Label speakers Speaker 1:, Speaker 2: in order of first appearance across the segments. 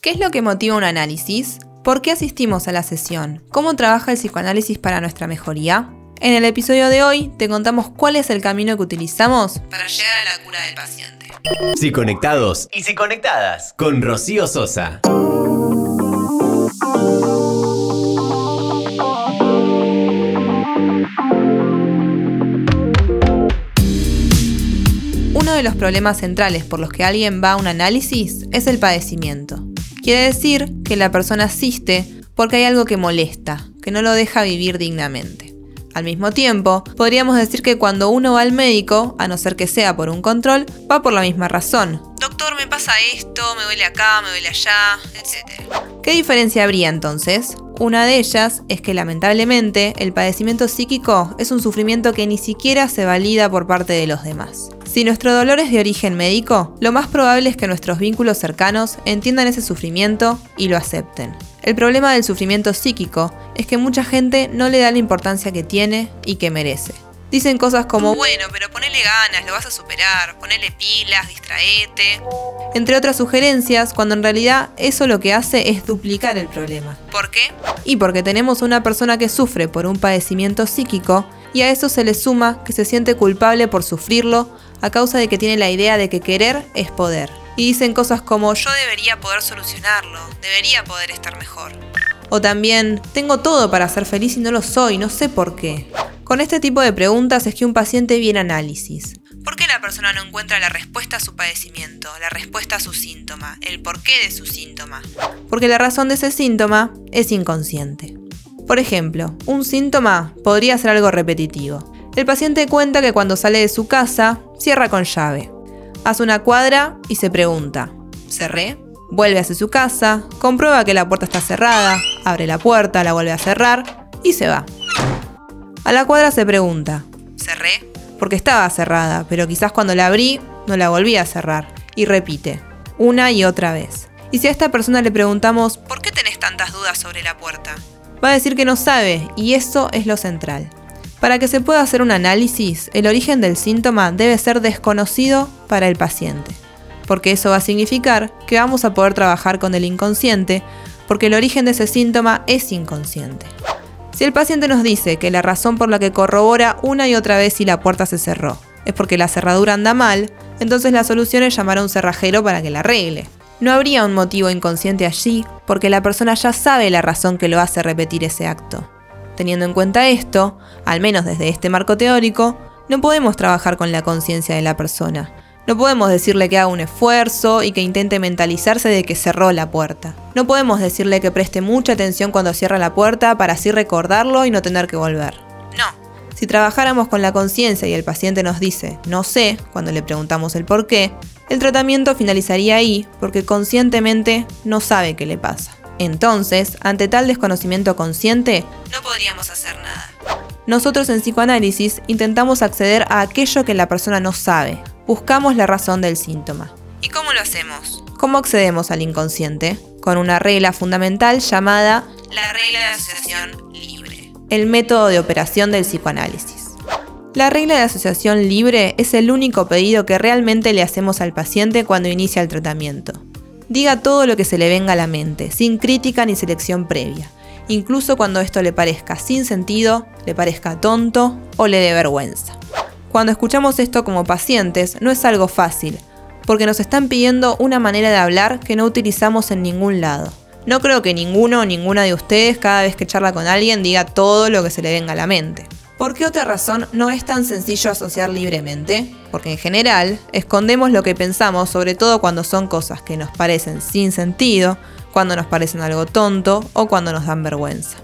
Speaker 1: ¿Qué es lo que motiva un análisis? ¿Por qué asistimos a la sesión? ¿Cómo trabaja el psicoanálisis para nuestra mejoría? En el episodio de hoy te contamos cuál es el camino que utilizamos para llegar a la cura del paciente.
Speaker 2: Si conectados y si conectadas con Rocío Sosa.
Speaker 1: Uno de los problemas centrales por los que alguien va a un análisis es el padecimiento. Quiere decir que la persona asiste porque hay algo que molesta, que no lo deja vivir dignamente. Al mismo tiempo, podríamos decir que cuando uno va al médico, a no ser que sea por un control, va por la misma razón. Doctor, me pasa esto, me duele acá, me duele allá, etc. ¿Qué diferencia habría entonces? Una de ellas es que lamentablemente el padecimiento psíquico es un sufrimiento que ni siquiera se valida por parte de los demás. Si nuestro dolor es de origen médico, lo más probable es que nuestros vínculos cercanos entiendan ese sufrimiento y lo acepten. El problema del sufrimiento psíquico es que mucha gente no le da la importancia que tiene y que merece. Dicen cosas como, bueno, pero ponele ganas, lo vas a superar, ponele pilas, distraete. Entre otras sugerencias, cuando en realidad eso lo que hace es duplicar el problema. ¿Por qué? Y porque tenemos una persona que sufre por un padecimiento psíquico y a eso se le suma que se siente culpable por sufrirlo a causa de que tiene la idea de que querer es poder. Y dicen cosas como yo debería poder solucionarlo, debería poder estar mejor. O también, tengo todo para ser feliz y no lo soy, no sé por qué. Con este tipo de preguntas es que un paciente viene a análisis. ¿Por qué la persona no encuentra la respuesta a su padecimiento, la respuesta a su síntoma, el porqué de su síntoma? Porque la razón de ese síntoma es inconsciente. Por ejemplo, un síntoma podría ser algo repetitivo. El paciente cuenta que cuando sale de su casa, cierra con llave. Hace una cuadra y se pregunta, ¿cerré? Vuelve hacia su casa, comprueba que la puerta está cerrada, abre la puerta, la vuelve a cerrar y se va. A la cuadra se pregunta, ¿cerré? Porque estaba cerrada, pero quizás cuando la abrí no la volví a cerrar. Y repite, una y otra vez. Y si a esta persona le preguntamos, ¿por qué tenés tantas dudas sobre la puerta? Va a decir que no sabe, y eso es lo central. Para que se pueda hacer un análisis, el origen del síntoma debe ser desconocido para el paciente, porque eso va a significar que vamos a poder trabajar con el inconsciente, porque el origen de ese síntoma es inconsciente. Si el paciente nos dice que la razón por la que corrobora una y otra vez si la puerta se cerró es porque la cerradura anda mal, entonces la solución es llamar a un cerrajero para que la arregle. No habría un motivo inconsciente allí, porque la persona ya sabe la razón que lo hace repetir ese acto. Teniendo en cuenta esto, al menos desde este marco teórico, no podemos trabajar con la conciencia de la persona. No podemos decirle que haga un esfuerzo y que intente mentalizarse de que cerró la puerta. No podemos decirle que preste mucha atención cuando cierra la puerta para así recordarlo y no tener que volver. No. Si trabajáramos con la conciencia y el paciente nos dice no sé cuando le preguntamos el por qué, el tratamiento finalizaría ahí porque conscientemente no sabe qué le pasa. Entonces, ante tal desconocimiento consciente, no podríamos hacer nada. Nosotros en psicoanálisis intentamos acceder a aquello que la persona no sabe. Buscamos la razón del síntoma. ¿Y cómo lo hacemos? ¿Cómo accedemos al inconsciente? Con una regla fundamental llamada la regla de asociación libre, el método de operación del psicoanálisis. La regla de asociación libre es el único pedido que realmente le hacemos al paciente cuando inicia el tratamiento. Diga todo lo que se le venga a la mente, sin crítica ni selección previa, incluso cuando esto le parezca sin sentido, le parezca tonto o le dé vergüenza. Cuando escuchamos esto como pacientes, no es algo fácil, porque nos están pidiendo una manera de hablar que no utilizamos en ningún lado. No creo que ninguno o ninguna de ustedes cada vez que charla con alguien diga todo lo que se le venga a la mente. ¿Por qué otra razón no es tan sencillo asociar libremente? Porque en general escondemos lo que pensamos, sobre todo cuando son cosas que nos parecen sin sentido, cuando nos parecen algo tonto o cuando nos dan vergüenza.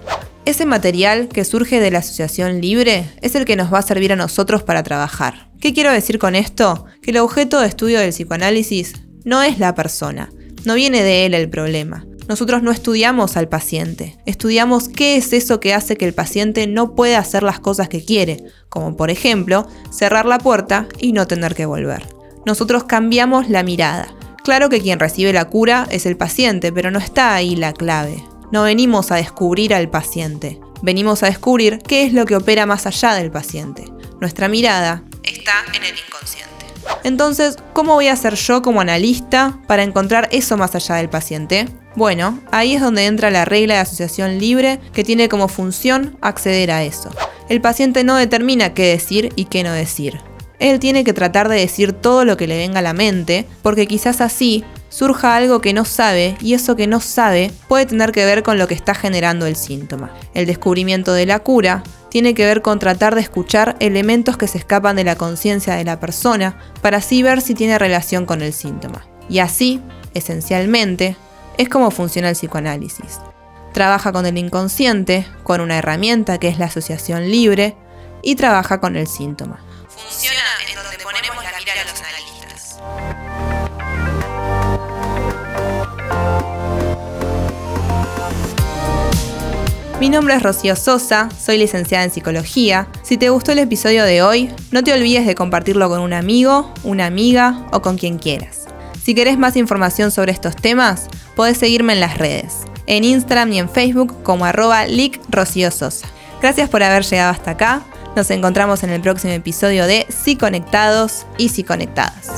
Speaker 1: Ese material que surge de la asociación libre es el que nos va a servir a nosotros para trabajar. ¿Qué quiero decir con esto? Que el objeto de estudio del psicoanálisis no es la persona, no viene de él el problema, nosotros no estudiamos al paciente, estudiamos qué es eso que hace que el paciente no pueda hacer las cosas que quiere, como por ejemplo cerrar la puerta y no tener que volver. Nosotros cambiamos la mirada. Claro que quien recibe la cura es el paciente, pero no está ahí la clave. No venimos a descubrir al paciente, venimos a descubrir qué es lo que opera más allá del paciente. Nuestra mirada está en el inconsciente. Entonces, ¿cómo voy a hacer yo como analista para encontrar eso más allá del paciente? Bueno, ahí es donde entra la regla de asociación libre que tiene como función acceder a eso. El paciente no determina qué decir y qué no decir. Él tiene que tratar de decir todo lo que le venga a la mente, porque quizás así surja algo que no sabe y eso que no sabe puede tener que ver con lo que está generando el síntoma. El descubrimiento de la cura tiene que ver con tratar de escuchar elementos que se escapan de la conciencia de la persona para así ver si tiene relación con el síntoma. Y así, esencialmente, es como funciona el psicoanálisis. Trabaja con el inconsciente, con una herramienta que es la asociación libre, y trabaja con el síntoma. Funciona en donde ponemos la mira a los analistas. Mi nombre es Rocío Sosa, soy licenciada en psicología. Si te gustó el episodio de hoy, no te olvides de compartirlo con un amigo, una amiga o con quien quieras. Si querés más información sobre estos temas, podés seguirme en las redes, en Instagram y en Facebook como arroba Sosa. Gracias por haber llegado hasta acá. Nos encontramos en el próximo episodio de Si Conectados y Si Conectadas.